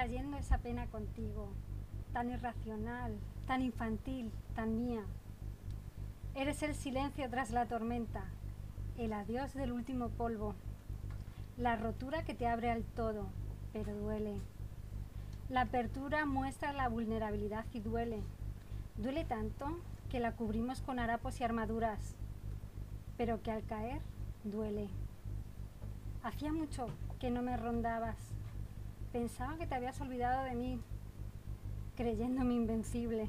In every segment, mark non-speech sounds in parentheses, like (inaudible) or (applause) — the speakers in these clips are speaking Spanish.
trayendo esa pena contigo, tan irracional, tan infantil, tan mía. Eres el silencio tras la tormenta, el adiós del último polvo, la rotura que te abre al todo, pero duele. La apertura muestra la vulnerabilidad y duele. Duele tanto que la cubrimos con harapos y armaduras, pero que al caer duele. Hacía mucho que no me rondabas. Pensaba que te habías olvidado de mí, creyéndome invencible.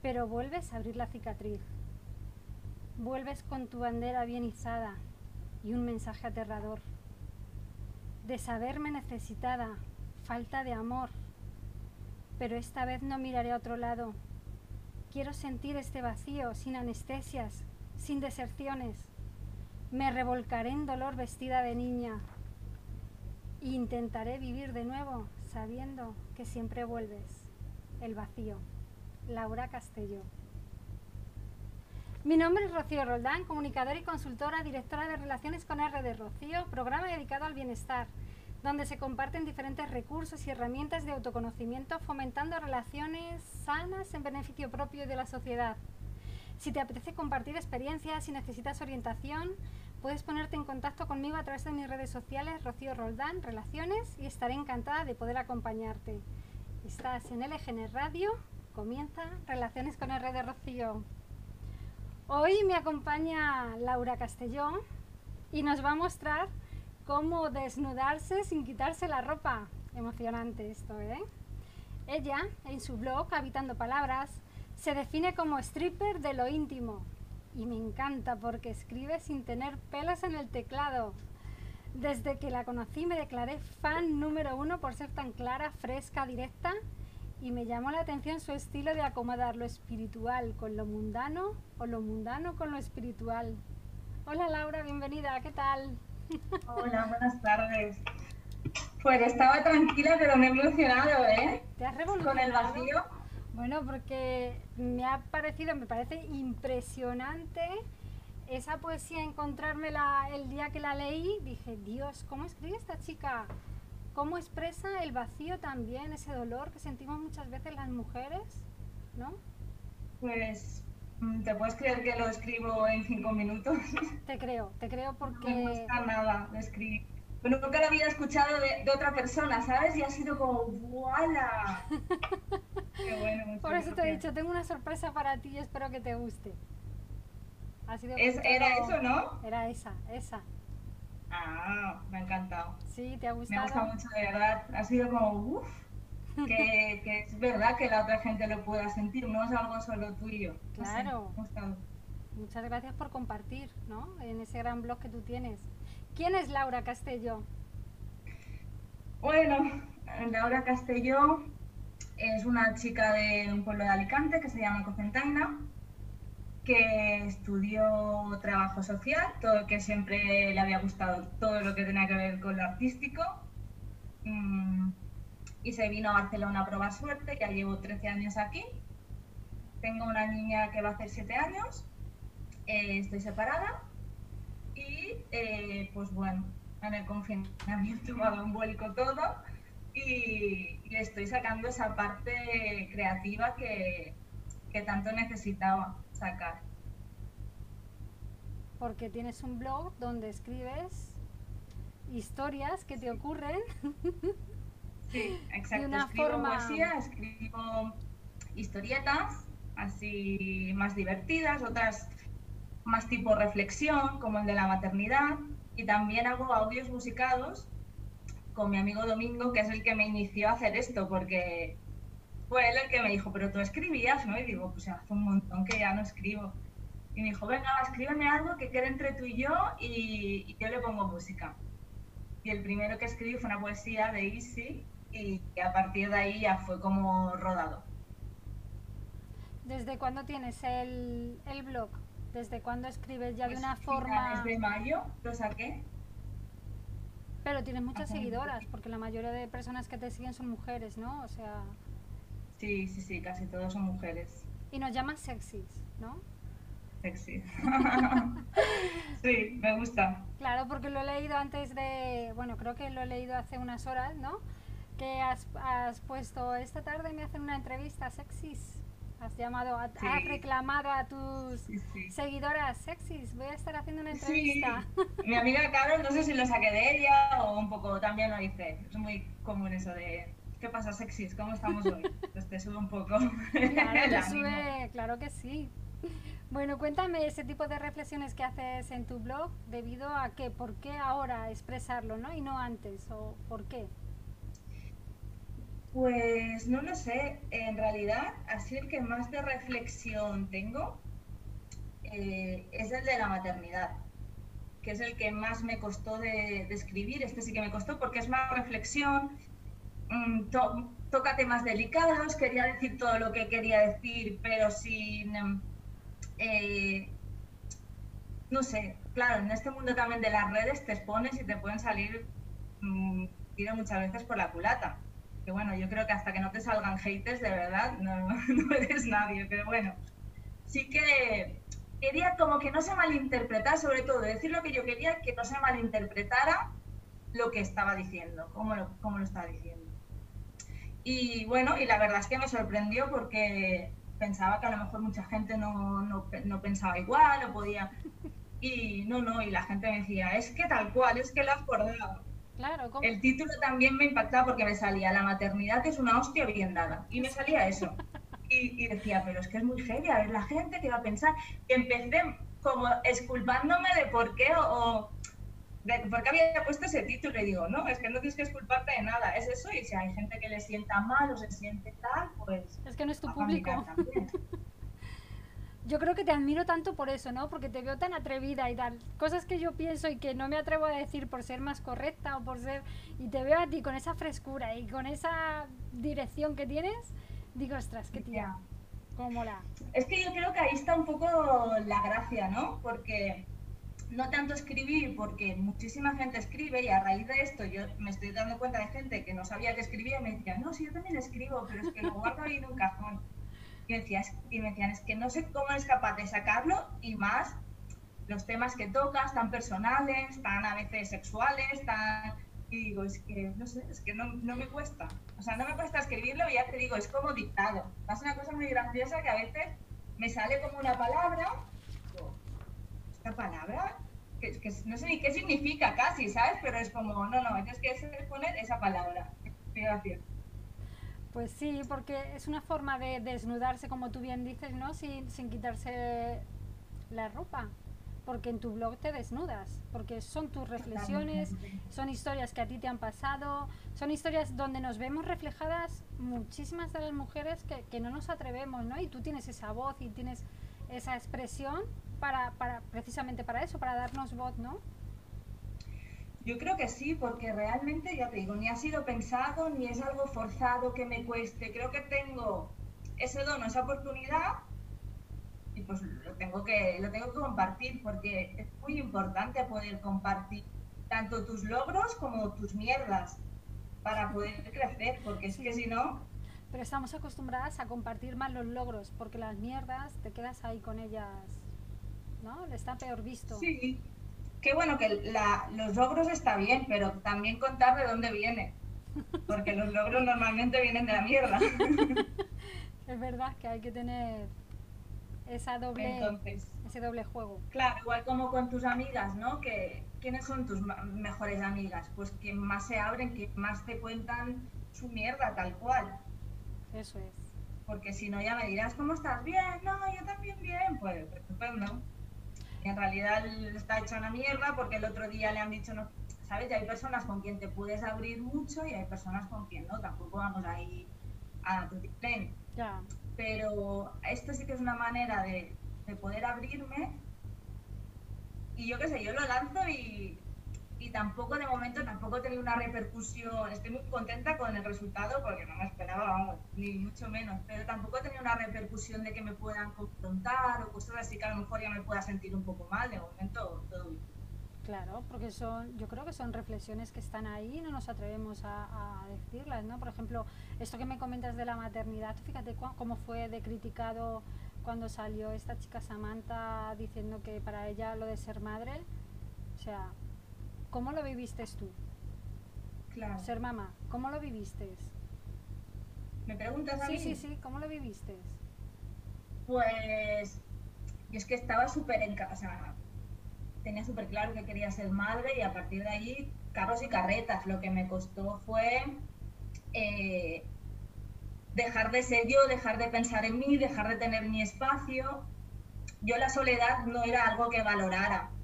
Pero vuelves a abrir la cicatriz. Vuelves con tu bandera bien izada y un mensaje aterrador. De saberme necesitada, falta de amor. Pero esta vez no miraré a otro lado. Quiero sentir este vacío sin anestesias, sin deserciones. Me revolcaré en dolor vestida de niña. Intentaré vivir de nuevo sabiendo que siempre vuelves. El vacío. Laura Castelló. Mi nombre es Rocío Roldán, comunicadora y consultora, directora de Relaciones con R de Rocío, programa dedicado al bienestar, donde se comparten diferentes recursos y herramientas de autoconocimiento fomentando relaciones sanas en beneficio propio de la sociedad. Si te apetece compartir experiencias y necesitas orientación, puedes ponerte en contacto conmigo a través de mis redes sociales, Rocío Roldán, Relaciones, y estaré encantada de poder acompañarte. Estás en LGN Radio, comienza Relaciones con R de Rocío. Hoy me acompaña Laura Castellón y nos va a mostrar cómo desnudarse sin quitarse la ropa. Emocionante esto, ¿eh? Ella, en su blog Habitando Palabras, se define como stripper de lo íntimo. Y me encanta porque escribe sin tener pelos en el teclado. Desde que la conocí me declaré fan número uno por ser tan clara, fresca, directa y me llamó la atención su estilo de acomodar lo espiritual con lo mundano o lo mundano con lo espiritual. Hola Laura, bienvenida, ¿qué tal? Hola, buenas tardes. Pues estaba tranquila, pero me he emocionado, ¿eh? ¿Te has Con el vacío. Bueno, porque me ha parecido, me parece impresionante esa poesía, encontrármela el día que la leí, dije, Dios, ¿cómo escribe esta chica? cómo expresa el vacío también, ese dolor que sentimos muchas veces las mujeres, ¿no? Pues, mm, ¿te puedes creer que lo escribo en cinco minutos? (laughs) Te creo, te creo porque... No me gusta nada de escribir. Pero nunca lo había escuchado de, otra persona, ¿sabes? Y ha sido como, ¡voilà! (laughs) Qué bueno. Por eso te he dicho, tengo una sorpresa para ti y espero que te guste. Ha sido era eso, ¿no? Era esa, esa. Ah, me ha encantado. Sí, te ha gustado. Me ha gustado mucho, de verdad. Ha sido como, uff, que, (laughs) que, es verdad que la otra gente lo pueda sentir, no es algo solo tuyo. Claro. Muchas gracias por compartir, ¿no? En ese gran blog que tú tienes. ¿Quién es Laura Castelló? Bueno, Laura Castelló es una chica de un pueblo de Alicante que se llama Cocentaina que estudió trabajo social, todo que siempre le había gustado todo lo que tenía que ver con lo artístico. Mm, y se vino a Barcelona a probar suerte, ya llevo 13 años aquí. Tengo una niña que va a hacer 7 años, eh, estoy separada y eh, pues bueno, en el confinamiento (laughs) me ha dado un vuelco todo y, y, estoy sacando esa parte creativa que, que tanto necesitaba sacar. Porque tienes un blog donde escribes historias que te ocurren. (laughs) Sí, exacto. una escribo forma... poesía, escribo historietas, así más divertidas, otras más tipo reflexión, como el de la maternidad, y también hago audios musicados con mi amigo Domingo, que es el que me inició a hacer esto, porque fue él el que me dijo, pero tú escribías, ¿no? Y digo, pues hace un montón que ya no escribo. Y me dijo, venga, escríbeme algo que quede entre tú y yo y, yo le pongo música. Y el primero que escribí fue una poesía de Easy y a partir de ahí ya fue como rodado. ¿Desde cuándo tienes el, el blog? ¿Desde cuándo escribes ya de pues una forma...? Desde mayo lo saqué. Pero tienes muchas seguidoras, porque la mayoría de personas que te siguen son mujeres, ¿no? O sea... Sí, sí, sí, casi todos son mujeres. Y nos llaman sexys, ¿no? Sexy. (laughs) sí, me gusta. Claro, porque lo he leído antes de, bueno, creo que lo he leído hace unas horas, ¿no? que has, has puesto esta tarde me hacen una entrevista sexys. Has llamado, a, has reclamado a tus seguidoras sexys. Voy a estar haciendo una entrevista. Mi amiga Carol, no sé si lo saqué de ella o un poco también lo hice. Es muy común eso de ¿qué pasa sexys? ¿Cómo estamos hoy? Pues te sube un poco. (laughs) Claro, te sube, claro que sí. Bueno, cuéntame ese tipo de reflexiones que haces en tu blog, debido a qué, por qué ahora expresarlo, ¿no? Y no antes, o por qué. Pues no lo sé, en realidad, así el que más de reflexión tengo eh, es el de la maternidad, que es el que más me costó de, escribir. Este sí que me costó porque es más reflexión, mm, toca temas delicados, quería decir todo lo que quería decir, pero sin... Eh, no sé, claro, en este mundo también de las redes te expones y te pueden salir mm, muchas veces por la culata que bueno, yo creo que hasta que no te salgan haters, de verdad, (laughs) no, eres nadie, pero bueno, sí que quería como que no se malinterpretara, sobre todo decir lo que yo quería, que no se malinterpretara lo que estaba diciendo, cómo lo, cómo lo estaba diciendo. Y bueno, y la verdad es que me sorprendió porque pensaba que a lo mejor mucha gente no, no, pensaba igual o podía... Y no, no, y la gente me decía, es que tal cual, es que lo has acordado. El título también me impactaba porque me salía La maternidad es una hostia bien dada. Y me salía eso. (laughs) Y, decía, pero es que es muy heavy, a ver la gente que va a pensar. Y empecé como esculpándome de por qué o, de por qué había puesto ese título. Y digo, no, es que no tienes que esculparte de nada, es eso. Y si hay gente que le sienta mal o se siente tal, pues. Es que no es tu público. (laughs) yo creo que te admiro tanto por eso, ¿no? Porque te veo tan atrevida y tal. Cosas que yo pienso y que no me atrevo a decir por ser más correcta o por ser... Y te veo a ti con esa frescura y con esa dirección que tienes. Digo, ostras, qué tía. Cómo la... Es que yo creo que ahí está un poco la gracia, ¿no? Porque no tanto escribir, porque muchísima gente escribe y a raíz de esto yo me estoy dando cuenta de gente que no sabía que escribía y me decía, no, sí, yo también escribo, pero es que lo guardo ahí en un cajón y, y me decían, es que no sé cómo eres capaz de sacarlo y más los temas que tocas, tan personales, tan a veces sexuales, tan... Y digo, es que no sé, es que no, no me cuesta. O sea, no me cuesta escribirlo y ya te digo, es como dictado. Pasa una cosa muy graciosa que a veces me sale como una palabra, esta palabra, que, que, no sé ni qué significa casi, ¿sabes? Pero es como, no, no, tienes que poner esa palabra. Gracias. Pues sí, porque es una forma de desnudarse, como tú bien dices, ¿no? Sin, sin quitarse la ropa. Porque en tu blog te desnudas, porque son tus reflexiones, son historias que a ti te han pasado, son historias donde nos vemos reflejadas muchísimas de las mujeres que, que no nos atrevemos, ¿no? Y tú tienes esa voz y tienes esa expresión para, para precisamente para eso, para darnos voz, ¿no? Yo creo que sí, porque realmente, ya te digo, ni ha sido pensado, ni es algo forzado que me cueste. Creo que tengo ese don, esa oportunidad, y pues lo tengo que, lo tengo que compartir, porque es muy importante poder compartir tanto tus logros como tus mierdas para poder crecer, porque es que si no... Pero estamos acostumbradas a compartir más los logros, porque las mierdas te quedas ahí con ellas, ¿no? Está peor visto. Sí, Qué bueno que los logros está bien, pero también contar de dónde viene. Porque los logros normalmente vienen de la mierda. (laughs) es verdad que hay que tener esa doble, ese doble juego. Claro, igual como con tus amigas, ¿no? Que, ¿Quiénes son tus mejores amigas? Pues que más se abren, que más te cuentan su mierda tal cual. Eso es. Porque si no ya me dirás, ¿cómo estás? Bien, no, yo también bien. Pues estupendo en realidad está hecha una mierda porque el otro día le han dicho no, ¿sabes? Y hay personas con quien te puedes abrir mucho y hay personas con quien no, tampoco vamos ahí a tu ya. Pero esto sí que es una manera de, de poder abrirme y yo qué sé, yo lo lanzo y, y tampoco de momento tampoco he tenido una repercusión. Estoy muy contenta con el resultado porque no me esperaba, ni mucho menos, pero tampoco he tenido una repercusión de que me puedan confrontar o cosas así que a lo mejor ya me pueda sentir un poco mal. De momento todo bien. Claro, porque son, yo creo que son reflexiones que están ahí y no nos atrevemos a, a, decirlas, ¿no? Por ejemplo, esto que me comentas de la maternidad, fíjate cómo fue de criticado cuando salió esta chica Samantha diciendo que para ella lo de ser madre, o sea, ¿Cómo lo viviste tú? Claro. ser mamá. ¿Cómo lo viviste? ¿Me preguntas a Sí, mí? sí, sí, ¿cómo lo viviste? Pues yo es que estaba súper en casa, tenía súper claro que quería ser madre y a partir de allí carros y carretas. Lo que me costó fue eh, dejar de ser yo, dejar de pensar en mí, dejar de tener mi espacio. Yo la soledad no era algo que valorara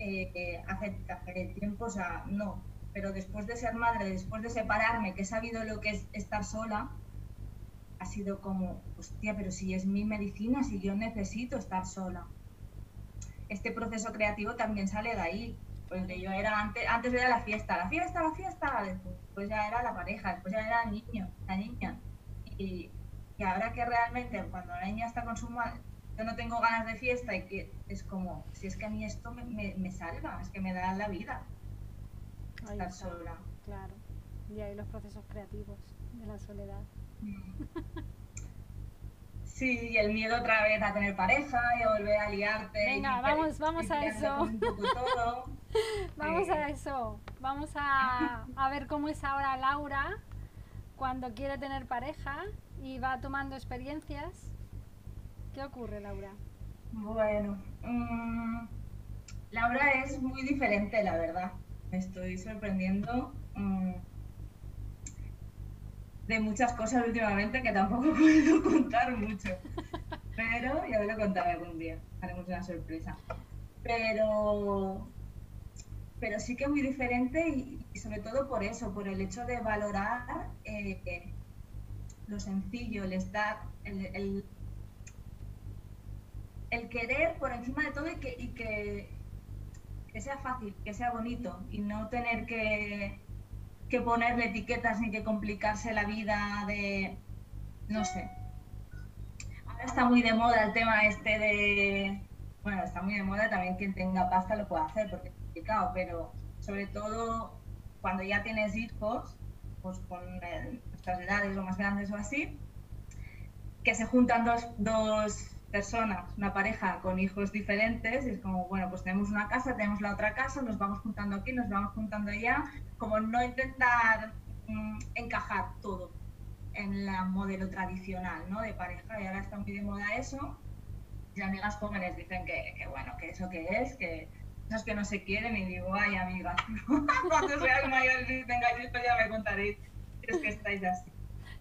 eh, hace, hace tiempo, o sea, no. Pero después de ser madre, después de separarme, que he sabido lo que es estar sola, ha sido como, hostia, pero si es mi medicina, si yo necesito estar sola. Este proceso creativo también sale de ahí. Porque yo era antes, antes era la fiesta, la fiesta, la fiesta, después ya era la pareja, después ya era el niño, la niña. Y, y ahora que realmente cuando la niña está con su madre, yo no tengo ganas de fiesta y que es como, si es que a mí esto me, me, me salva, es que me da la vida estar está, sola. Claro. Y ahí los procesos creativos de la soledad. (laughs) Sí, y el miedo otra vez a tener pareja y a volver a liarte. Venga, y- vamos- vamos a eso. con un poco todo. (laughs) Vamos Eh. a eso. Vamos a, a ver cómo es ahora Laura cuando quiere tener pareja y va tomando experiencias. ¿Qué ocurre, Laura? Bueno, mm, Laura es muy diferente, la verdad. Me estoy sorprendiendo mm, de muchas cosas últimamente que tampoco (laughs) puedo contar mucho. Pero ya lo contaré algún día. Haremos una sorpresa. Pero, pero sí que muy diferente y, sobre todo por eso, por el hecho de valorar eh, lo sencillo, el estar, el, el- el querer por encima de todo y que, y que, que sea fácil, que sea bonito y no tener que, que ponerle etiquetas ni que complicarse la vida de, no sé. Ahora está muy de moda el tema este de, bueno, está muy de moda también quien tenga pasta lo puede hacer porque es complicado, pero sobre todo cuando ya tienes hijos, pues con nuestras edades o más grandes o así, que se juntan dos, dos personas, una pareja con hijos diferentes, y es como, bueno, pues tenemos una casa, tenemos la otra casa, nos vamos juntando aquí, nos vamos juntando allá, como no intentar mm, encajar todo en el modelo tradicional, ¿no? De pareja, y ahora está muy de moda eso, y amigas jóvenes dicen que, que bueno, que eso que es, que esos que no se quieren, y digo, ay, amigas, (laughs) cuando seáis mayores y tengáis hijos ya me contaréis, es que estáis así.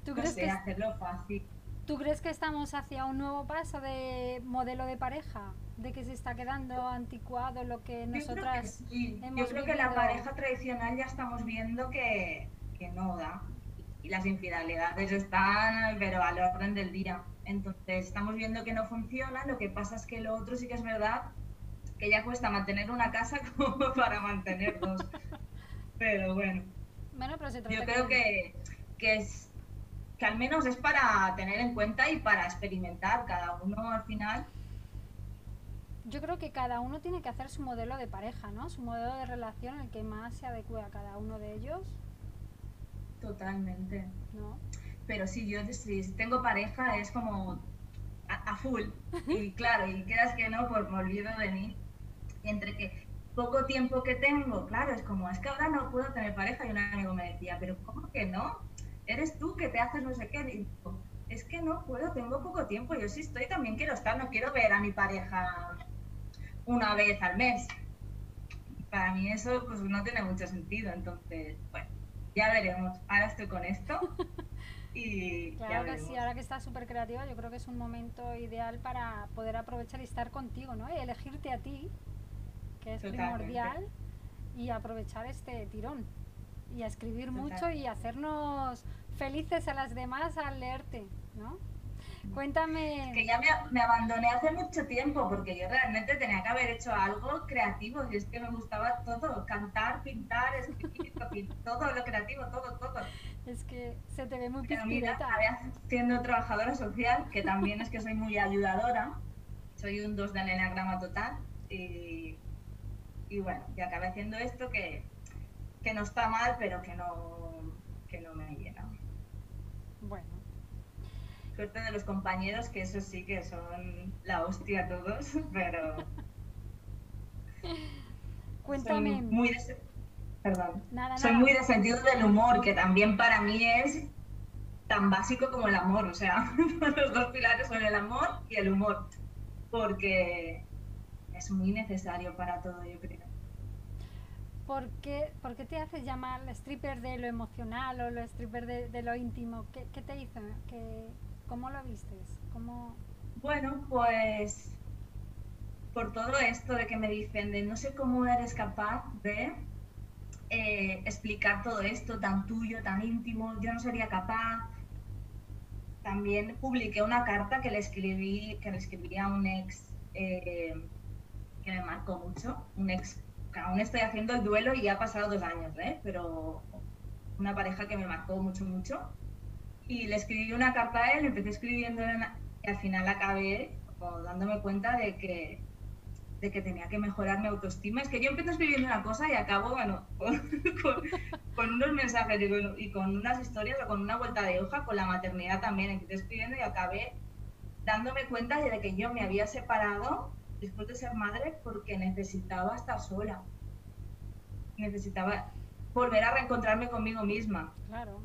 ¿Tú No crees, sé, que, hacerlo fácil. ¿Tú crees que estamos hacia un nuevo paso de modelo de pareja? ¿De que se está quedando anticuado lo que Yo creo que nosotras. Yo creo que la pareja tradicional ya estamos viendo que, que no da. Y las infidelidades están, pero al orden del día. Entonces, estamos viendo que no funciona. Lo que pasa es que lo otro sí que es verdad que ya cuesta mantener una casa (laughs) como para mantener dos. (laughs) Pero bueno, Bueno, pero se trata yo creo que, que es que al menos es para tener en cuenta y para experimentar. Cada uno al final Yo creo que cada uno tiene que hacer su modelo de pareja, ¿no? Su modelo de relación, el que más se adecue a cada uno de ellos, totalmente. ¿no? Pero sí, yo si tengo pareja es como a, a full. (laughs) Y claro, y quieras que no, pues me olvido de mí. Entre que poco tiempo que tengo, claro, es como, es que ahora no puedo tener pareja. Y un amigo me decía, pero ¿cómo que no? Eres tú que te haces no sé qué. Y digo, es que no puedo, tengo poco tiempo. Yo sí estoy, también quiero estar, no quiero ver a mi pareja una vez al mes. Para mí eso pues no tiene mucho sentido. Entonces, bueno, ya veremos. Ahora estoy con esto. (laughs) Y Claro que sí, ahora que estás súper creativa, yo creo que es un momento ideal para poder aprovechar y estar contigo, ¿no? Y elegirte a ti, que es Totalmente. primordial, y aprovechar este tirón. Y a escribir mucho Totalmente. y hacernos felices a las demás al leerte, ¿no? Cuéntame. que ya me, me abandoné hace mucho tiempo porque yo realmente tenía que haber hecho algo creativo y es que me gustaba todo, cantar, pintar, escribir, (laughs) todo lo creativo, todo, todo. Es que se te ve muy Pero mira, siendo trabajadora social, que también es que soy muy ayudadora, soy un 2 del enagrama total y, y bueno, y acabé haciendo esto que, que no está mal, pero que no, que no me llena. Bueno, Suerte de los compañeros, que eso sí que son la hostia todos, (laughs) pero... (laughs) cuéntame. Son muy perdón. Soy muy de sentido del humor, que también para mí es tan básico como el amor. O sea, (laughs) los dos pilares son el amor y el humor. Porque es muy necesario para todo, yo creo. ¿Por qué, te haces llamar stripper de lo emocional o lo stripper de, lo íntimo? ¿Qué, te hizo? ¿Cómo lo vistes? ¿Cómo... Bueno, pues por todo esto de que me dicen de no sé cómo eres capaz de eh, explicar todo esto tan tuyo, tan íntimo, yo no sería capaz. También publiqué una carta que le escribí, que le escribí a un ex eh, que me marcó mucho, un ex, aún estoy haciendo el duelo y ya ha pasado dos años, ¿eh? pero una pareja que me marcó mucho, mucho. Y le escribí una carta a él, empecé escribiendo y al final acabé dándome cuenta de que de que tenía que mejorar mi autoestima. Es que yo empiezo escribiendo una cosa y acabo, bueno, (laughs) con, unos mensajes y con, unas historias o con una vuelta de hoja, con la maternidad también. Empecé escribiendo y acabé dándome cuenta de que yo me había separado después de ser madre porque necesitaba estar sola. Necesitaba volver a reencontrarme conmigo misma. Claro.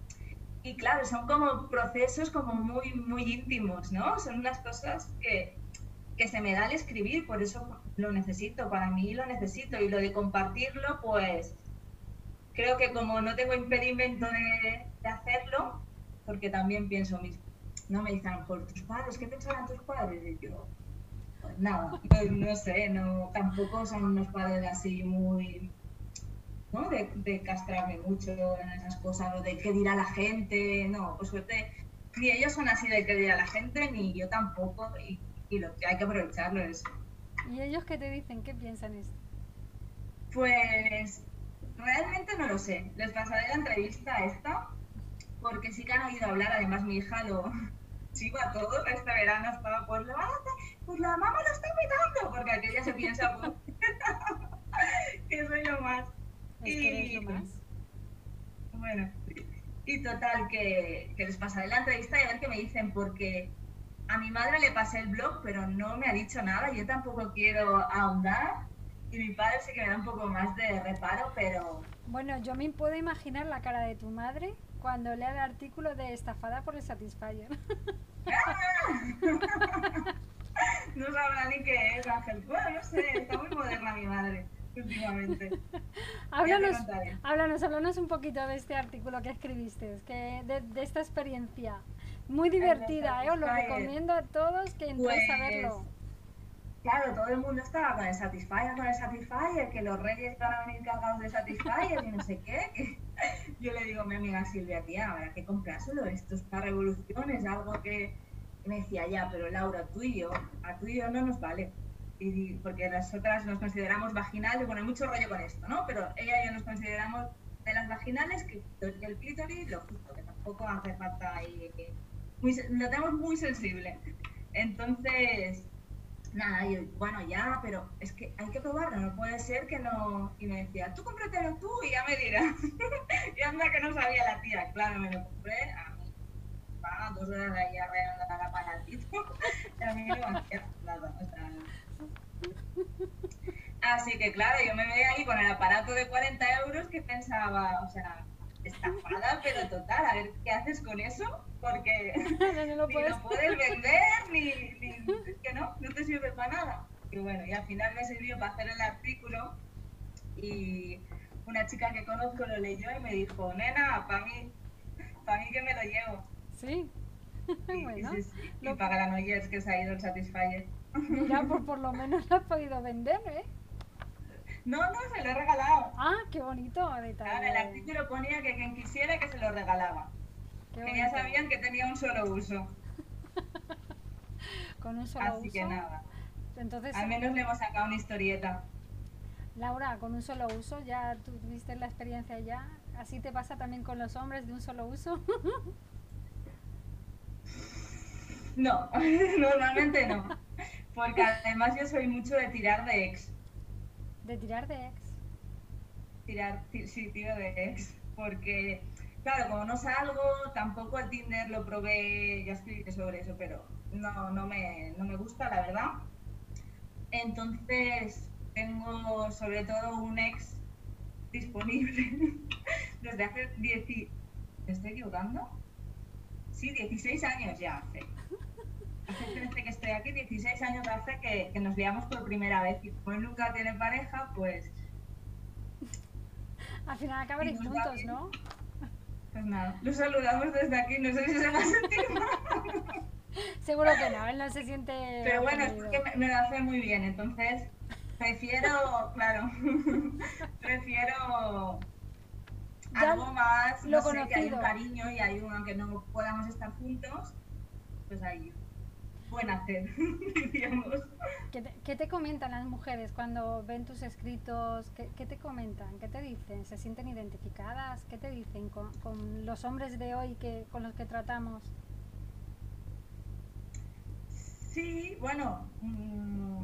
Y claro, son como procesos como muy, muy íntimos, ¿no? Son unas cosas que, que se me da al escribir, por eso lo necesito, para mí lo necesito. Y lo de compartirlo, pues creo que como no tengo impedimento de, hacerlo, porque también pienso mismo, no me dicen por tus padres, ¿qué pensarán tus padres? Y yo, nada, no, sé, no, tampoco son unos padres así muy, ¿no? De, de, castrarme mucho en esas cosas, o de qué dirá la gente, no, pues suerte, ni ellos son así de qué dirá la gente, ni yo tampoco, y y lo que hay que aprovecharlo es... ¿Y ellos qué te dicen? ¿Qué piensan esto? Pues realmente no lo sé. Les pasaré la entrevista esta, porque sí que han oído hablar, además mi hija lo chiva todo, este verano estaba, pues, lo pues la mamá lo está pitando, porque aquella se piensa pues, (laughs) que soy lo más. y, lo más? Bueno, y total, que, que les pasaré la entrevista y a ver qué me dicen, porque a mi madre le pasé el blog, pero no me ha dicho nada. Yo tampoco quiero ahondar. Y mi padre sí que me da un poco más de reparo, pero... Bueno, yo me puedo imaginar la cara de tu madre cuando lea el artículo de estafada por el Satisfyer. (laughs) no sabrá ni qué es, Ángel. Bueno, no sé, está muy moderna mi madre últimamente. háblanos, háblanos, háblanos un poquito de este artículo que escribiste, que de, de esta experiencia. Muy divertida, ¿eh? os lo recomiendo a todos que entréis a verlo. Pues, claro, todo el mundo estaba con el Satisfyer, con el Satisfyer, que los reyes van a venir cargados de Satisfyer y no sé qué. Yo le digo a mi amiga Silvia, tía, habrá que comprárselo, esto es una revolución, es algo que... me decía, ya, pero Laura, tú y yo, a tú y yo no nos vale. Y, porque nosotras nos consideramos vaginales, bueno, hay mucho rollo con esto, ¿no? Pero ella y yo nos consideramos de las vaginales que el clítoris lo justo, que tampoco hace falta ahí lo tenemos muy sensible. Entonces, nada, yo, bueno, ya, pero es que hay que probarlo, no puede ser que no. Y me decía, tú cómpratelo tú y ya me dirás. (laughs) y anda que no sabía la tía, claro, me lo compré a mí. Va, dos horas ahí arreglando la aparatito. (laughs) y a mí me hacía nada, o sea. Así que claro, yo me veía ahí con el aparato de 40 euros que pensaba, o sea, estafada, pero total, a ver qué haces con eso, porque (laughs) no, lo (laughs) puedes. vender, ni, (laughs) es que no, no te sirve para nada. Y bueno, y al final me sirvió para hacer el artículo y una chica que conozco lo leyó y me dijo, nena, para mí, para mí que me lo llevo. Sí. bueno, Y para la es que se ha ido el Satisfyer. Mira, pues por lo menos lo has podido vender, ¿eh? No, no, se lo he regalado. Ah, qué bonito detalle. el artículo ponía que quien quisiera que se lo regalaba. que ya sabían que tenía un solo uso. (laughs) Con un solo uso. Así que nada. Entonces, Al menos le hemos sacado una historieta. Laura, con un solo uso, ya tuviste la experiencia ya. ¿Así te pasa también con los hombres de un solo uso? (laughs) no, (laughs) normalmente no. Porque además yo soy mucho de tirar de ex. ¿De tirar de ex? Tirar, sí, tiro de ex. Porque, claro, como no salgo, tampoco el Tinder lo probé, ya escribí sobre eso, pero no, no, me, no me gusta, la verdad. Entonces, tengo sobre todo un ex disponible (laughs) desde hace 10... ¿Me estoy equivocando? Sí, 16 años ya hace. Hace que estoy aquí, 16 años hace que, que nos veamos por primera vez. Y como él nunca tiene pareja, pues... Al final acabaréis juntos, ¿no? Pues nada, los saludamos desde aquí, no sé si se va a sentir mal. Seguro que no, él no se siente... Pero bueno, es que me, me lo hace muy bien, entonces prefiero, claro, (laughs) prefiero algo más, no sé, que hay un cariño y hay un, aunque no podamos estar juntos, pues ahí buen hacer, (laughs) digamos. ¿Qué te, ¿Qué te, comentan las mujeres cuando ven tus escritos? ¿Qué, ¿Qué, te comentan? ¿Qué te dicen? ¿Se sienten identificadas? ¿Qué te dicen con, con los hombres de hoy que, con los que tratamos? Sí, bueno, mmm,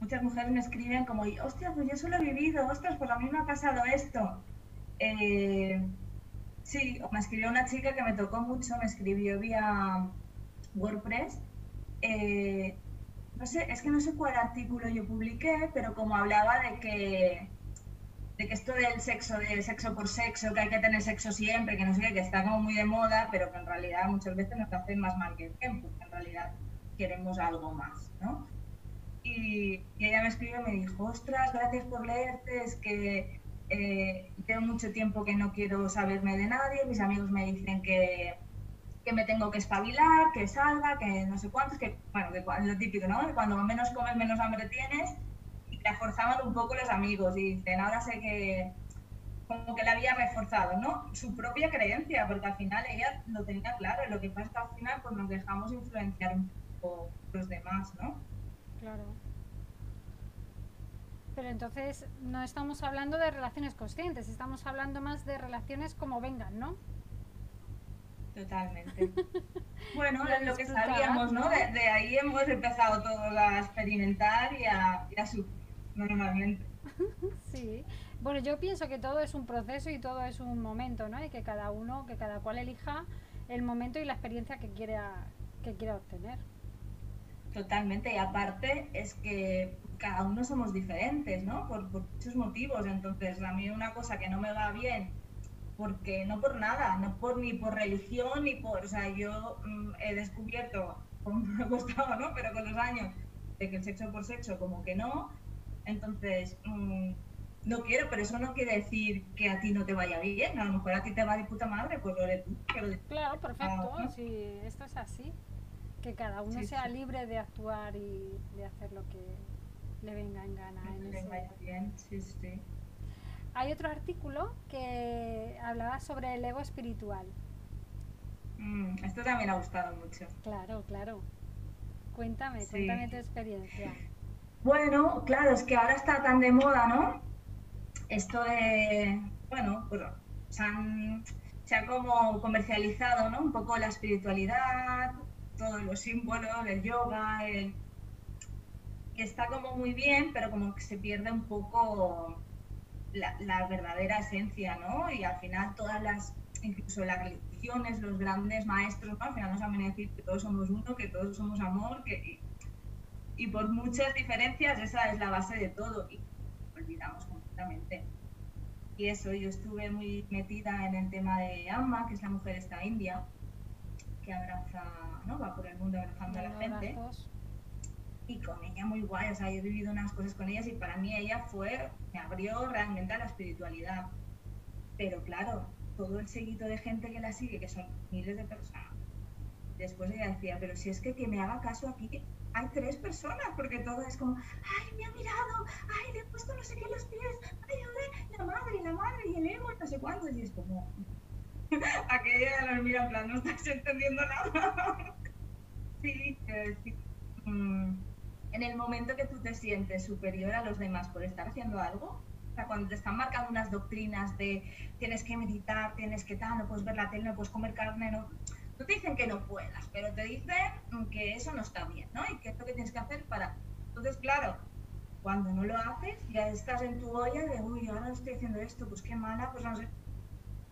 muchas mujeres me escriben como, hostia, pues yo solo he vivido, ostras, pues a mí me ha pasado esto. Eh, sí, me escribió una chica que me tocó mucho, me escribió vía WordPress. Eh, no sé, es que no sé cuál artículo yo publiqué, pero como hablaba de que, de que esto del sexo, del sexo por sexo, que hay que tener sexo siempre, que no sé qué, que está como muy de moda, pero que en realidad muchas veces nos hacen más mal que bien, porque en realidad queremos algo más, ¿no? Y, y, ella me escribió y me dijo, ostras, gracias por leerte, es que eh, tengo mucho tiempo que no quiero saberme de nadie, mis amigos me dicen que, que me tengo que espabilar, que salga, que no sé cuántos, que, bueno, que lo típico, ¿no? Que cuando menos comes, menos hambre tienes, y la forzaban un poco los amigos, y dicen, ahora sé que, como que la había reforzado, ¿no? Su propia creencia, porque al final ella lo tenía claro, y lo que pasa es que al final pues nos dejamos influenciar un poco los demás, ¿no? Claro. Pero entonces no estamos hablando de relaciones conscientes, estamos hablando más de relaciones como vengan, ¿no? Totalmente. (laughs) bueno, es lo que sabíamos, ¿no? De, de, ahí hemos empezado todos a experimentar y a, y a sufrir normalmente. (laughs) sí. Bueno, yo pienso que todo es un proceso y todo es un momento, ¿no? Y que cada uno, que cada cual elija el momento y la experiencia que quiera, que quiera obtener. Totalmente, y aparte es que cada uno somos diferentes, ¿no? Por, por, muchos motivos. Entonces, a mí una cosa que no me va bien, porque no por nada, no por ni por religión, ni por. O sea, yo mmm, he descubierto, como (laughs) me ha costado, ¿no? Pero con los años, de que el sexo por sexo, como que no. Entonces, mmm, no quiero, pero eso no quiere decir que a ti no te vaya bien. A lo mejor a ti te va de puta madre, pues lo de. Claro, perfecto, ¿no? sí, esto es así que cada uno sí, sea sí. libre de actuar y de hacer lo que le venga en gana. En ese... bien, sí, sí. Hay otro artículo que hablaba sobre el ego espiritual. Mm, esto también ha gustado mucho. Claro, claro. Cuéntame, sí. cuéntame tu experiencia. Bueno, claro, es que ahora está tan de moda, ¿no? Esto de, bueno, pues se, han, se ha como comercializado, ¿no? Un poco la espiritualidad, todos los símbolos, el yoga, el... que está como muy bien, pero como que se pierde un poco la, la, verdadera esencia, ¿no? Y al final todas las, incluso las religiones, los grandes maestros, ¿no? Al final nos van a decir que todos somos uno, que todos somos amor, que... Y, y por muchas diferencias esa es la base de todo y olvidamos completamente. Y eso, yo estuve muy metida en el tema de Amma, que es la mujer esta india, que abraza, ¿no? Va por el mundo abrazando a la gente. Y con ella muy guay, o sea, yo he vivido unas cosas con ellas y para mí ella fue, me abrió realmente a la espiritualidad. Pero claro, todo el seguito de gente que la sigue, que son miles de personas, después ella decía, pero si es que que me haga caso aquí, hay tres personas, porque todo es como, ay, me ha mirado, ay, le he puesto no sé qué los pies, ay, ahora la madre, la madre y el ego, no sé cuánto, y es como, (laughs) aquella nos mira en plan, no estás entendiendo nada. (laughs) sí, sí. Mm, en el momento que tú te sientes superior a los demás por estar haciendo algo, o sea, cuando te están marcando unas doctrinas de tienes que meditar, tienes que tal, no puedes ver la tele, no puedes comer carne, no... No te dicen que no puedas, pero te dicen que eso no está bien, ¿no? Y que es lo que tienes que hacer para... Entonces, claro, cuando no lo haces, ya estás en tu olla de, uy, ahora estoy haciendo esto, pues qué mala, pues no sé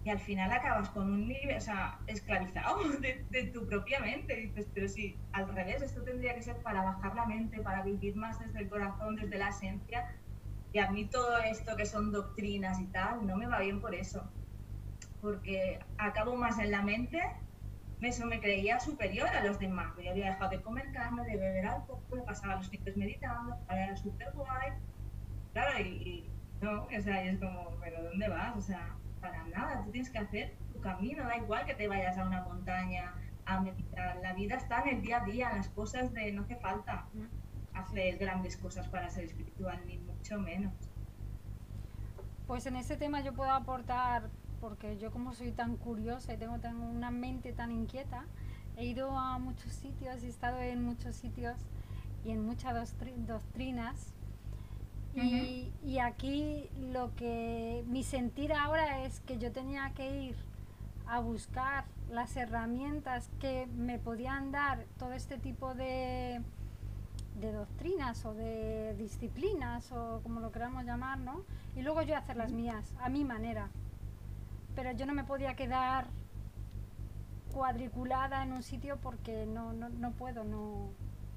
y al final acabas con un nivel, o sea, esclavizado (laughs) de, de, tu propia mente. Dices, pero sí, al revés, esto tendría que ser para bajar la mente, para vivir más desde el corazón, desde la esencia. Y a mí todo esto que son doctrinas y tal, no me va bien por eso. Porque acabo más en la mente, eso me creía superior a los demás. Yo había dejado de comer carne, de beber alcohol, pasaba los días meditando, era súper guay. Claro, y, no, o sea, y es como, pero ¿dónde vas? O sea, para nada, tú tienes que hacer tu camino, da igual que te vayas a una montaña a meditar. La vida está en el día a día, las cosas de no hace falta hacer grandes cosas para ser espiritual, ni mucho menos. Pues en ese tema yo puedo aportar, porque yo como soy tan curiosa y tengo, tengo una mente tan inquieta, he ido a muchos sitios, he estado en muchos sitios y en muchas doctrinas. Y, y, aquí lo que mi sentir ahora es que yo tenía que ir a buscar las herramientas que me podían dar todo este tipo de, de doctrinas o de disciplinas o como lo queramos llamar, ¿no? Y luego yo hacer las mías, a mi manera. Pero yo no me podía quedar cuadriculada en un sitio porque no, no, no puedo, no,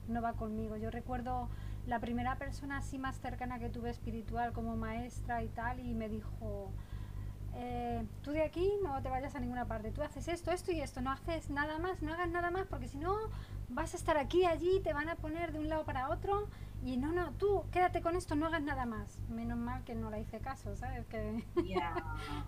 no va conmigo. Yo recuerdo la primera persona así más cercana que tuve espiritual como maestra y tal y me dijo, eh, tú de aquí no te vayas a ninguna parte, tú haces esto, esto y esto, no haces nada más, no hagas nada más, porque si no vas a estar aquí, allí, te van a poner de un lado para otro y no, no, tú quédate con esto, no hagas nada más. Menos mal que no la hice caso, ¿sabes? Que yeah.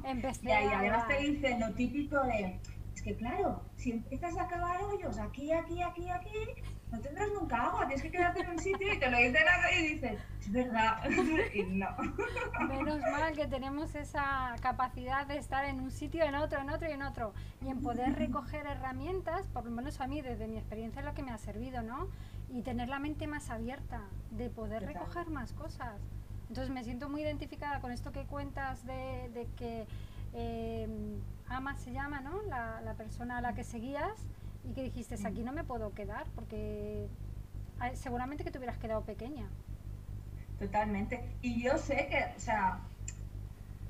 (laughs) y además te dice lo típico de, que claro, si empiezas a cavar hoyos aquí, aquí, aquí, aquí, no tendrás nunca agua, tienes que quedarte en un sitio y te lo dicen y dices, es verdad, (laughs) y no. Menos mal que tenemos esa capacidad de estar en un sitio, en otro, en otro y en otro, y en poder recoger herramientas, por lo menos a mí desde mi experiencia es lo que me ha servido, ¿no? Y tener la mente más abierta, de poder recoger más cosas. Entonces me siento muy identificada con esto que cuentas de, de que eh, Ama se llama, ¿no? La, la persona a la que seguías y que dijiste, aquí no me puedo quedar porque seguramente que te hubieras quedado pequeña. Totalmente. Y yo sé que, o sea,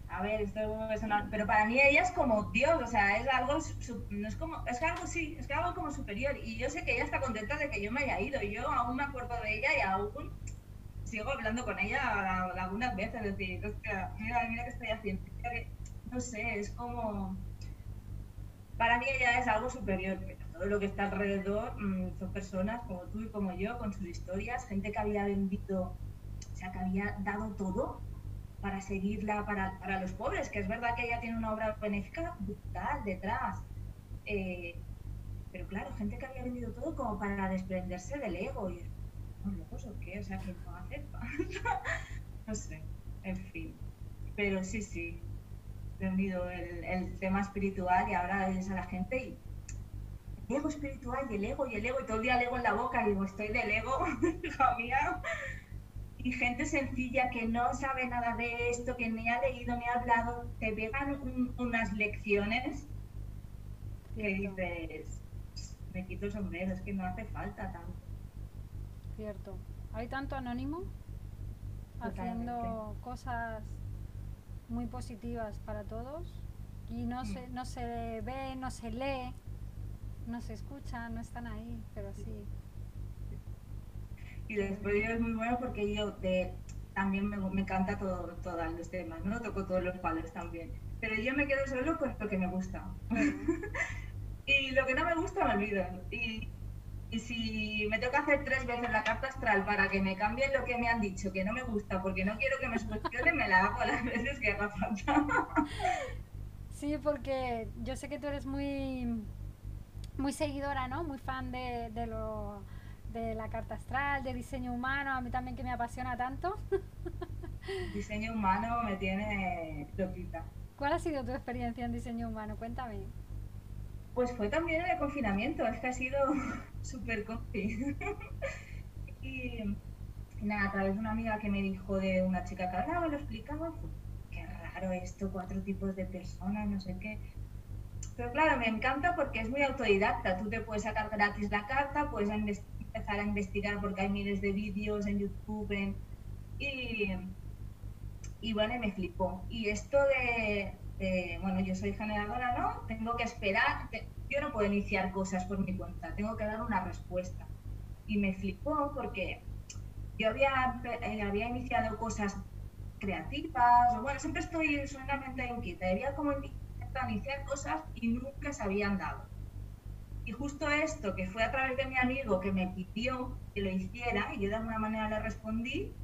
a ver, esto es una, pero para mí ella es como Dios, o sea, es algo, no es como, es algo sí, es que algo como superior. Y yo sé que ella está contenta de que yo me haya ido. Y yo aún me acuerdo de ella y aún sigo hablando con ella algunas veces, es decir, mira, mira que estoy haciendo. No sé, es como, para mí ella es algo superior todo lo que está alrededor mm, son personas como tú y como yo, con sus historias, gente que había vendido, o sea, que había dado todo para seguirla para, para los pobres, que es verdad que ella tiene una obra benéfica brutal detrás. Eh, pero claro, gente que había vendido todo como para desprenderse del ego. Y locos o qué? O sea, que no hace (laughs) no sé, en fin. Pero sí, sí, el, el tema espiritual y ahora es a la gente y ego espiritual y el ego y el ego y todo el día el ego en la boca y digo, estoy del ego, (laughs) hija mía. Y gente sencilla que no sabe nada de esto, que ni ha leído ni ha hablado, te pegan unas lecciones que dices, me quito el sombrero, es que no hace falta tanto. Cierto. Hay tanto anónimo haciendo cosas muy positivas para todos y no, mm. se, no se ve, no se lee no se escuchan, no están ahí, pero sí. Y después es muy bueno porque yo de, también me, me encanta todo, todos los temas, ¿no? Toco todos los palos también. Pero yo me quedo solo con lo que me gusta. (laughs) y lo que no me gusta me olvido. Y, y si me toca hacer tres veces la carta astral para que me cambien lo que me han dicho, que no me gusta, porque no quiero que me sugestionen, me la hago las veces que haga falta. (laughs) sí, porque yo sé que tú eres muy muy seguidora, ¿no? Muy fan de, de, lo, de la carta astral, de diseño humano, a mí también que me apasiona tanto. (laughs) diseño humano me tiene loquita. ¿Cuál ha sido tu experiencia en diseño humano? Cuéntame. Pues fue también en el confinamiento, es que ha sido (laughs) súper confi. (laughs) y nada, a través de una amiga que me dijo de una chica que hablaba, lo explicaba, qué raro esto, cuatro tipos de personas, no sé qué pero claro, me encanta porque es muy autodidacta. Tú te puedes sacar gratis la carta, puedes empezar a investigar porque hay miles de vídeos en YouTube. y, y bueno, me flipó. Y esto de, bueno, yo soy generadora, ¿no? Tengo que esperar, yo no puedo iniciar cosas por mi cuenta, tengo que dar una respuesta. Y me flipó porque yo había, eh, había iniciado cosas creativas, o bueno, siempre estoy solamente inquieta, había como iniciar cosas y nunca se habían dado. Y justo esto, que fue a través de mi amigo que me pidió que lo hiciera, y yo de alguna manera le respondí,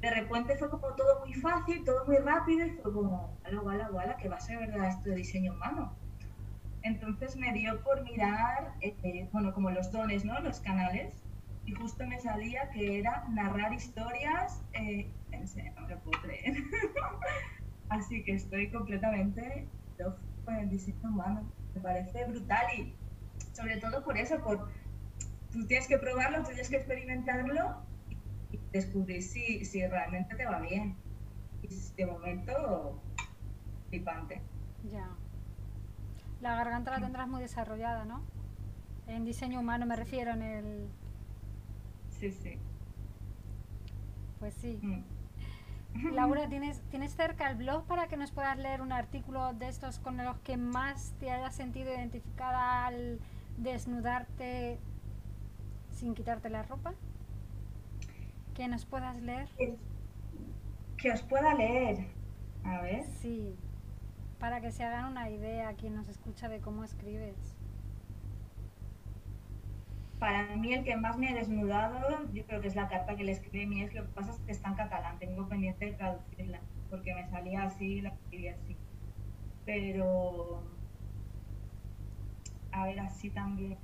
de repente fue como todo muy fácil, todo muy rápido, y fue como, ala, ala, ala, que va a ser verdad esto de diseño humano. Entonces me dio por mirar, eh, bueno, como los dones, ¿no? Los canales, y justo me salía que era narrar historias, eh, no me puedo creer. (laughs) Así que estoy completamente con el diseño humano. Me parece brutal y sobre todo por eso, por tú tienes que probarlo, tú tienes que experimentarlo y descubrir si, si realmente te va bien. Y de momento, flipante. Ya. La garganta la tendrás muy desarrollada, ¿no? En diseño humano me refiero, en el... Sí, sí. Pues sí. Mm. (laughs) Laura, ¿tienes, ¿tienes cerca el blog para que nos puedas leer un artículo de estos con los que más te hayas sentido identificada al desnudarte sin quitarte la ropa? Que nos puedas leer. Que os pueda leer. A ver. Sí, para que se hagan una idea quien nos escucha de cómo escribes. Para mí el que más me ha desnudado, yo creo que es la carta que le escribí a mi ex, lo que pasa es que está en catalán, tengo pendiente de traducirla, porque me salía así, la escribí así. Pero, a ver, así también.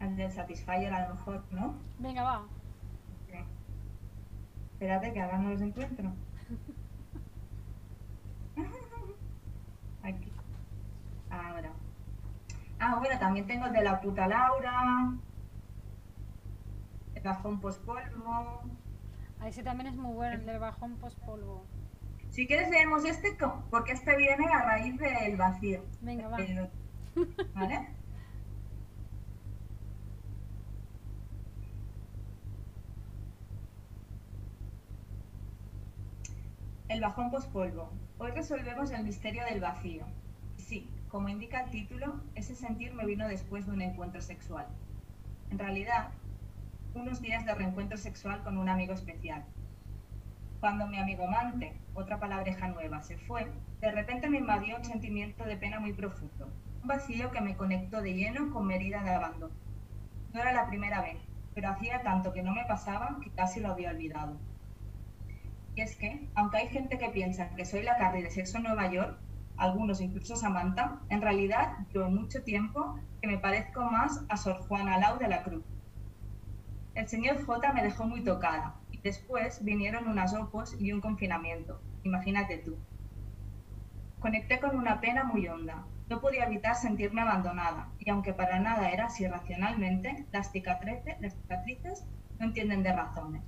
El del Satisfyer a lo mejor, ¿no? Venga, va. Espérate que ahora no los encuentro. Aquí. Ahora. Ah, bueno, también tengo el de la puta Laura. El bajón pospolvo. Ahí sí también es muy bueno, el del bajón pospolvo. Si quieres leemos este porque este viene a raíz del vacío. Venga, va. ¿Vale? (laughs) El bajón pospolvo. Hoy resolvemos el misterio del vacío. Sí, como indica el título, ese sentir me vino después de un encuentro sexual. En realidad, unos días de reencuentro sexual con un amigo especial. Cuando mi amigo amante, otra palabreja nueva, se fue, de repente me invadió un sentimiento de pena muy profundo, un vacío que me conectó de lleno con mi herida de abandono. No era la primera vez, pero hacía tanto que no me pasaba que casi lo había olvidado. Y es que, aunque hay gente que piensa que soy la Carrie de Sexo en Nueva York, algunos incluso Samantha, en realidad llevo mucho tiempo que me parezco más a Sor Juana Lau de la Cruz. El señor J me dejó muy tocada y después vinieron unas opos y un confinamiento, imagínate tú. Conecté con una pena muy honda. No podía evitar sentirme abandonada y aunque para nada era así racionalmente, las cicatrices, las cicatrices no entienden de razones.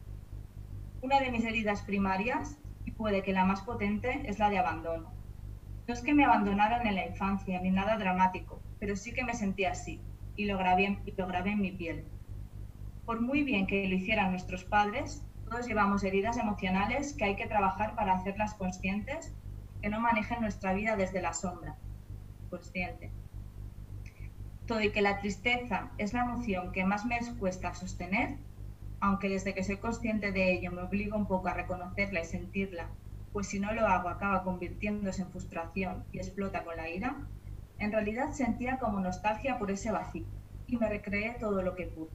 Una de mis heridas primarias, y puede que la más potente, es la de abandono no es que me abandonaran en la infancia, ni nada dramático, pero sí que me sentía así, y lo grabé, y lo en mi piel. Por muy bien que lo hicieran nuestros padres, todos llevamos heridas emocionales que hay que trabajar para hacerlas conscientes, que no manejen nuestra vida desde la sombra. Consciente. Todo y que la tristeza es la emoción que más me cuesta sostener, aunque desde que soy consciente de ello me obligo un poco a reconocerla y sentirla pues si no lo hago acaba convirtiéndose en frustración y explota con la ira, en realidad sentía como nostalgia por ese vacío y me recreé todo lo que pude.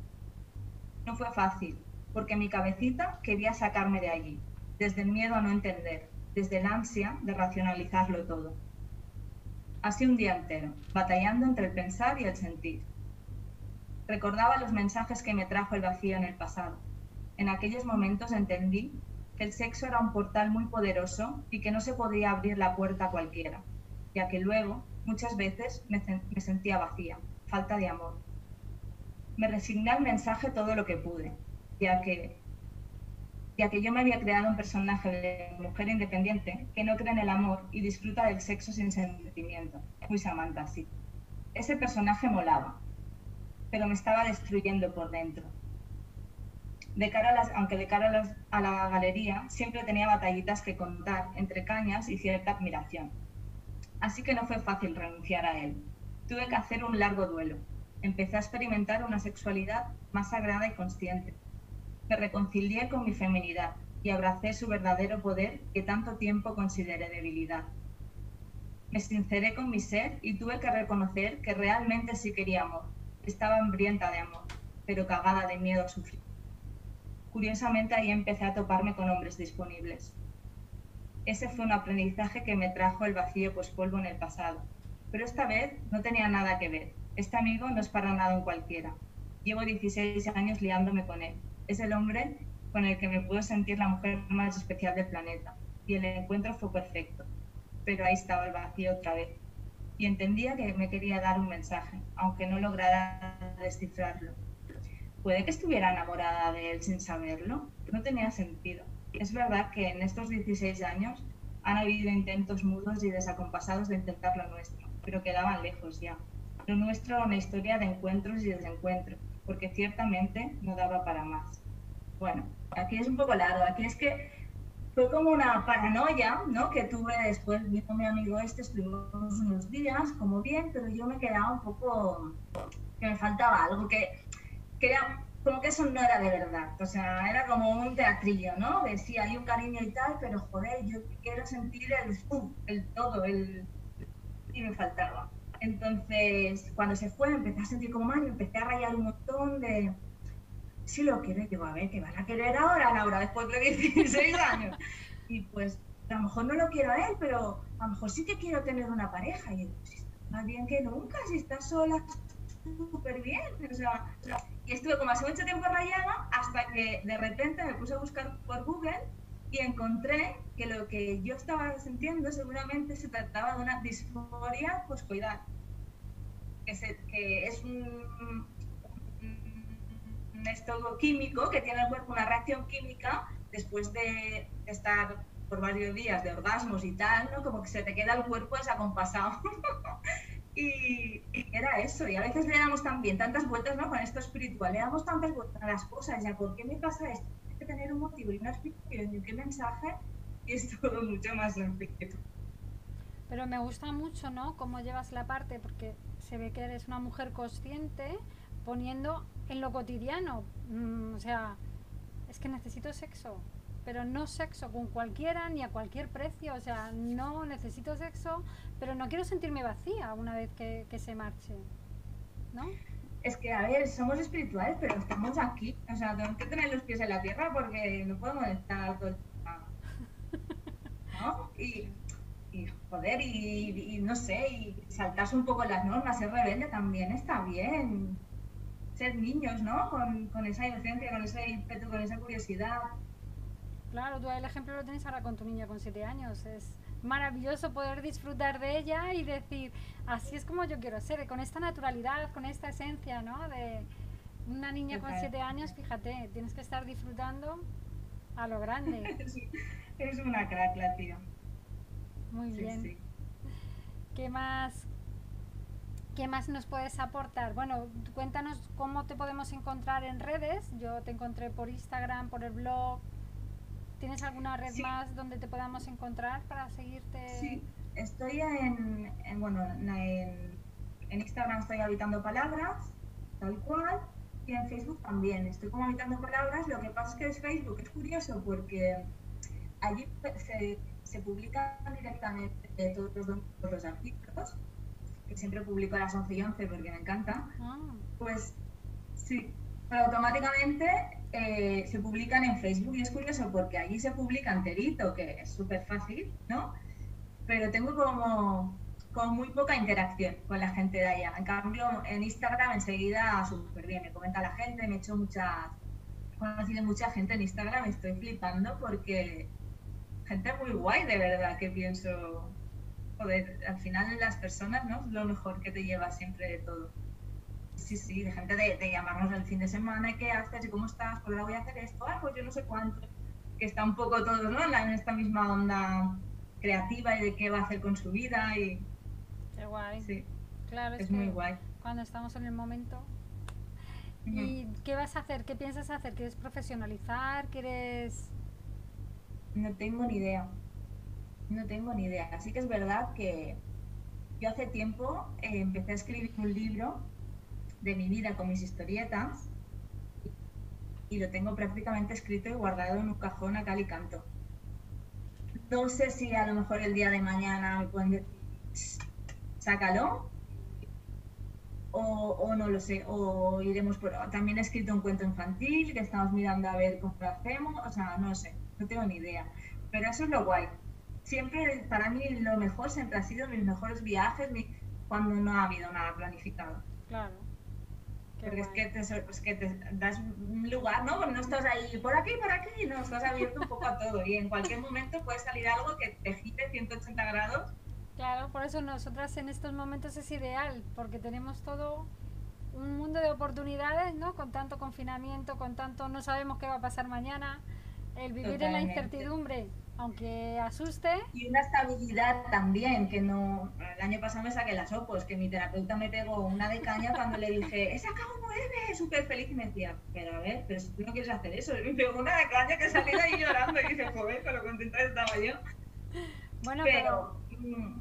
No fue fácil, porque mi cabecita quería sacarme de allí, desde el miedo a no entender, desde la ansia de racionalizarlo todo. Así un día entero, batallando entre el pensar y el sentir. Recordaba los mensajes que me trajo el vacío en el pasado. En aquellos momentos entendí que el sexo era un portal muy poderoso y que no se podía abrir la puerta a cualquiera, ya que luego muchas veces me, sentía vacía, falta de amor. Me resigné al mensaje todo lo que pude, ya que, ya que yo me había creado un personaje de mujer independiente que no cree en el amor y disfruta del sexo sin sentimiento. Muy Samantha, sí. Ese personaje molaba, pero me estaba destruyendo por dentro de cara a las, aunque de cara a, la galería siempre tenía batallitas que contar entre cañas y cierta admiración. Así que no fue fácil renunciar a él. Tuve que hacer un largo duelo. Empecé a experimentar una sexualidad más sagrada y consciente, Me reconcilié con mi feminidad y abracé su verdadero poder que tanto tiempo consideré debilidad. Me sinceré con mi ser y tuve que reconocer que realmente sí quería amor. Estaba hambrienta de amor, pero cagada de miedo a sufrir. Curiosamente ahí empecé a toparme con hombres disponibles. Ese fue un aprendizaje que me trajo el vacío pues polvo en el pasado. Pero esta vez no tenía nada que ver. Este amigo no es para nada un cualquiera. Llevo 16 años liándome con él. Es el hombre con el que me puedo sentir la mujer más especial del planeta. Y el encuentro fue perfecto. Pero ahí estaba el vacío otra vez. Y entendía que me quería dar un mensaje, aunque no lograra descifrarlo. Puede que estuviera enamorada de él sin saberlo. No tenía sentido. Es verdad que en estos 16 años han habido intentos mudos y desacompasados de intentar lo nuestro, pero quedaban lejos ya. Lo nuestro era una historia de encuentros y desencuentros, porque ciertamente no daba para más. Bueno, aquí es un poco largo, aquí es que fue como una paranoia, ¿no? Que tuve después, vino mi amigo este, estuvimos unos días, como bien, pero yo me quedaba un poco, que me faltaba algo, que, que era como que eso no era de verdad, o sea, era como un teatrillo, ¿no? Decía, hay un cariño y tal, pero joder, yo quiero sentir el, el todo, el... y me faltaba. Entonces, cuando se fue, empecé a sentir como mal, empecé a rayar un montón de... Sí lo quiero, y digo, a ver, ¿qué van a querer ahora, Laura, después de 16 años? Y pues, a lo mejor no lo quiero a él, pero a lo mejor sí que quiero tener una pareja. Y digo, pues, más bien que nunca, si estás sola, súper bien. O sea, y estuve como hace mucho tiempo rayada hasta que de repente me puse a buscar por Google y encontré que lo que yo estaba sintiendo seguramente se trataba de una disforia poscoidal, que, que es un, un estado químico que tiene el cuerpo una reacción química después de estar por varios días de orgasmos y tal, ¿no? Como que se te queda el cuerpo desacompasado. (laughs) Y, era eso, y a veces le damos también tantas vueltas ¿no? con esto espiritual, le damos tantas vueltas a las cosas, ya, ¿por qué me pasa esto? Hay que tener un motivo y una explicación y qué mensaje, y es todo mucho más sencillo. Pero me gusta mucho, ¿no? Cómo llevas la parte, porque se ve que eres una mujer consciente poniendo en lo cotidiano. Mm, o sea, es que necesito sexo pero no sexo con cualquiera ni a cualquier precio. O sea, no necesito sexo, pero no quiero sentirme vacía una vez que, se marche. ¿No? Es que, a ver, somos espirituales, pero estamos aquí. O sea, tenemos que tener los pies en la tierra porque no podemos estar todo el ¿No? Y, joder, y, no sé, y saltarse un poco las normas, ser rebelde también está bien. Ser niños, ¿no? Con, con esa inocencia, con ese ímpetu, con esa curiosidad. Claro, tú el ejemplo lo tienes ahora con tu niña con siete años. Es maravilloso poder disfrutar de ella y decir, así es como yo quiero ser, con esta naturalidad, con esta esencia, ¿no? De una niña con siete años, fíjate, tienes que estar disfrutando a lo grande. (laughs) es una crack la tía. Muy bien. ¿Qué más? ¿Qué más nos puedes aportar? Bueno, cuéntanos cómo te podemos encontrar en redes. Yo te encontré por Instagram, por el blog, ¿Tienes alguna red más donde te podamos encontrar para seguirte? Sí, estoy en, bueno, en, Instagram estoy habitando palabras, tal cual, y en Facebook también. Estoy como habitando palabras, lo que pasa es que es Facebook, es curioso porque allí se, se publican directamente todos los, artículos, que siempre publico a las 11 y 11 porque me encanta. Ah. Pues sí, pero automáticamente eh, se publican en Facebook y es curioso porque allí se publica enterito, que es súper fácil, ¿no? Pero tengo como, como muy poca interacción con la gente de allá. En cambio, en Instagram enseguida súper bien, me comenta la gente, me he hecho muchas, conocido mucha gente en Instagram, estoy flipando porque gente muy guay, de verdad, que pienso, joder, al final las personas, ¿no? Es lo mejor que te lleva siempre de todo sí, sí, de gente de, llamarnos el fin de semana, ¿qué haces? ¿Y cómo estás? Pues ahora voy a hacer esto, ah, pues yo no sé cuánto. Que está un poco todo, ¿no? En esta misma onda creativa y de qué va a hacer con su vida y... Qué guay. Sí. Claro, es, muy guay. Cuando estamos en el momento... ¿Y qué vas a hacer? ¿Qué piensas hacer? ¿Quieres profesionalizar? ¿Quieres...? No tengo ni idea. No tengo ni idea. Así que es verdad que yo hace tiempo eh, empecé a escribir un libro de mi vida con mis historietas. y lo tengo prácticamente escrito y guardado en un cajón a cal y canto. No sé si a lo mejor el día de mañana me pueden decir, sácalo, o, no lo sé, o iremos por... También he escrito un cuento infantil que estamos mirando a ver cómo lo hacemos, o sea, no sé, no tengo ni idea. Pero eso es lo guay. Siempre, para mí, lo mejor siempre ha sido mis mejores viajes cuando no ha habido nada planificado. Claro. Porque es que, te, que te das lugar, ¿no? No estás ahí por aquí, por aquí, no, estás abierto un poco a todo y en cualquier momento puede salir algo que te gire 180 grados Claro, por eso nosotras en estos momentos es ideal, porque tenemos todo un mundo de oportunidades, ¿no? Con tanto confinamiento, con tanto no sabemos qué va a pasar mañana, el vivir en la incertidumbre, aunque asuste. Y una estabilidad también, que no... El año pasado me saqué las opos, que mi terapeuta me pegó una de caña cuando le dije, he sacado nueve, súper feliz, y me decía, pero a ver, pero si tú no quieres hacer eso, y me pegó una de caña que salí de ahí llorando y dije, joder, pero contenta estaba yo. Bueno, pero... Mm,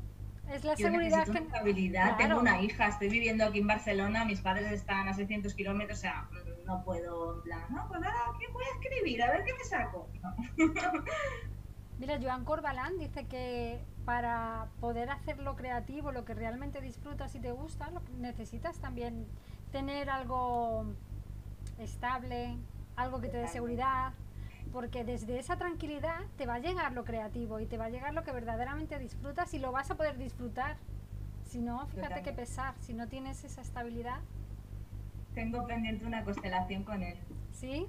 es la seguridad que. Estabilidad. Tengo una hija, estoy viviendo aquí en Barcelona, mis padres están a 600 kilómetros, o sea, no puedo, en plan, no, pues nada, ¿qué voy a escribir? A ver qué me saco. (laughs) Mira, Joan Corbalán dice que para poder hacer lo creativo, lo que realmente disfrutas y te gusta, lo necesitas también tener algo estable, algo que te dé seguridad, porque desde esa tranquilidad te va a llegar lo creativo y te va a llegar lo que verdaderamente disfrutas y lo vas a poder disfrutar. Si no, fíjate qué pesar, si no tienes esa estabilidad. Tengo pendiente una constelación con él. ¿Sí?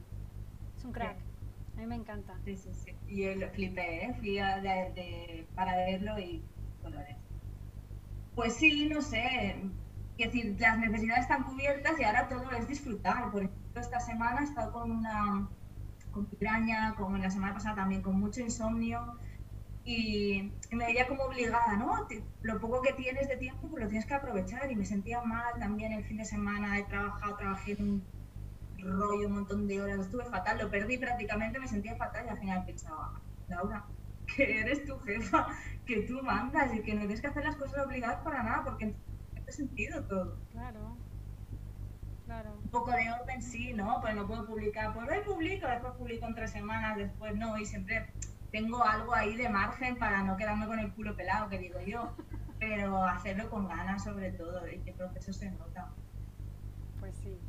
Es un crack. A mí me encanta. Sí, sí, sí. Y yo lo flipé, ¿eh? Fui a para verlo y colores. Pues sí, no sé. Es decir, las necesidades están cubiertas y ahora todo es disfrutar. Por ejemplo, esta semana he estado con una con piraña, como la semana pasada también, con mucho insomnio. Y, me veía como obligada, ¿no? lo poco que tienes de tiempo, pues lo tienes que aprovechar. Y me sentía mal también el fin de semana, he trabajado, trabajé en un rollo, un montón de horas, estuve fatal, lo perdí prácticamente, me sentía fatal y al final pensaba, Laura, que eres tu jefa, que tú mandas y que no tienes que hacer las cosas obligadas para nada, porque en sentido todo. Claro. Un poco de orden sí, ¿no? Pues no puedo publicar, pues hoy publico, después publico en tres semanas, después no, y siempre tengo algo ahí de margen para no quedarme con el culo pelado, que digo yo, pero hacerlo con ganas sobre todo, y que proceso se nota. Pues sí.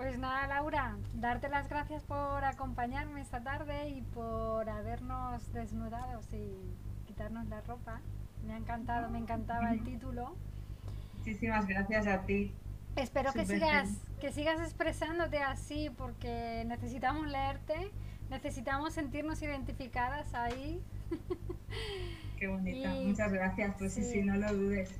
Pues nada, Laura, darte las gracias por acompañarme esta tarde y por habernos desnudado y quitarnos la ropa. Me ha encantado, me encantaba el título. Muchísimas gracias a ti. Espero que sigas, que sigas expresándote así porque necesitamos leerte, necesitamos sentirnos identificadas ahí. Qué bonita, (laughs) muchas gracias, pues sí. sí, no lo dudes.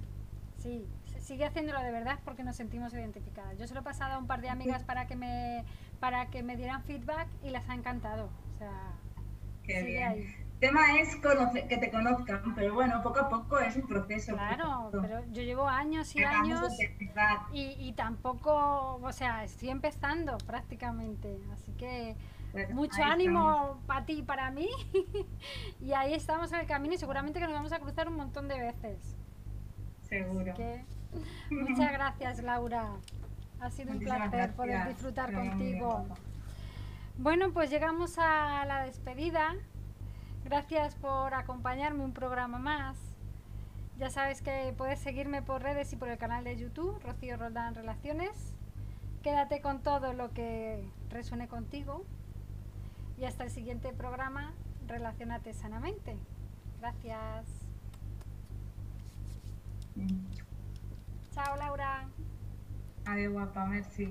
Sí, sigue haciéndolo de verdad porque nos sentimos identificadas. Yo se lo he pasado a un par de amigas para que me para que me dieran feedback y las ha encantado. O sea, Qué bien tema es que te conozcan, pero bueno, poco a poco es un proceso. Claro, pero yo llevo años y años y, tampoco, o sea, estoy empezando prácticamente, así que mucho ánimo para ti y para mí (laughs) y ahí estamos en el camino y seguramente que nos vamos a cruzar un montón de veces. Seguro. Muchas gracias Laura, ha sido un placer poder disfrutar contigo. Bueno, pues llegamos a la despedida. Gracias por acompañarme un programa más. Ya sabes que puedes seguirme por redes y por el canal de YouTube, Rocío Roldán Relaciones. Quédate con todo lo que resuene contigo. Y hasta el siguiente programa, Relacionate sanamente. Gracias. Chao, Laura. Adiós, guapa, merci.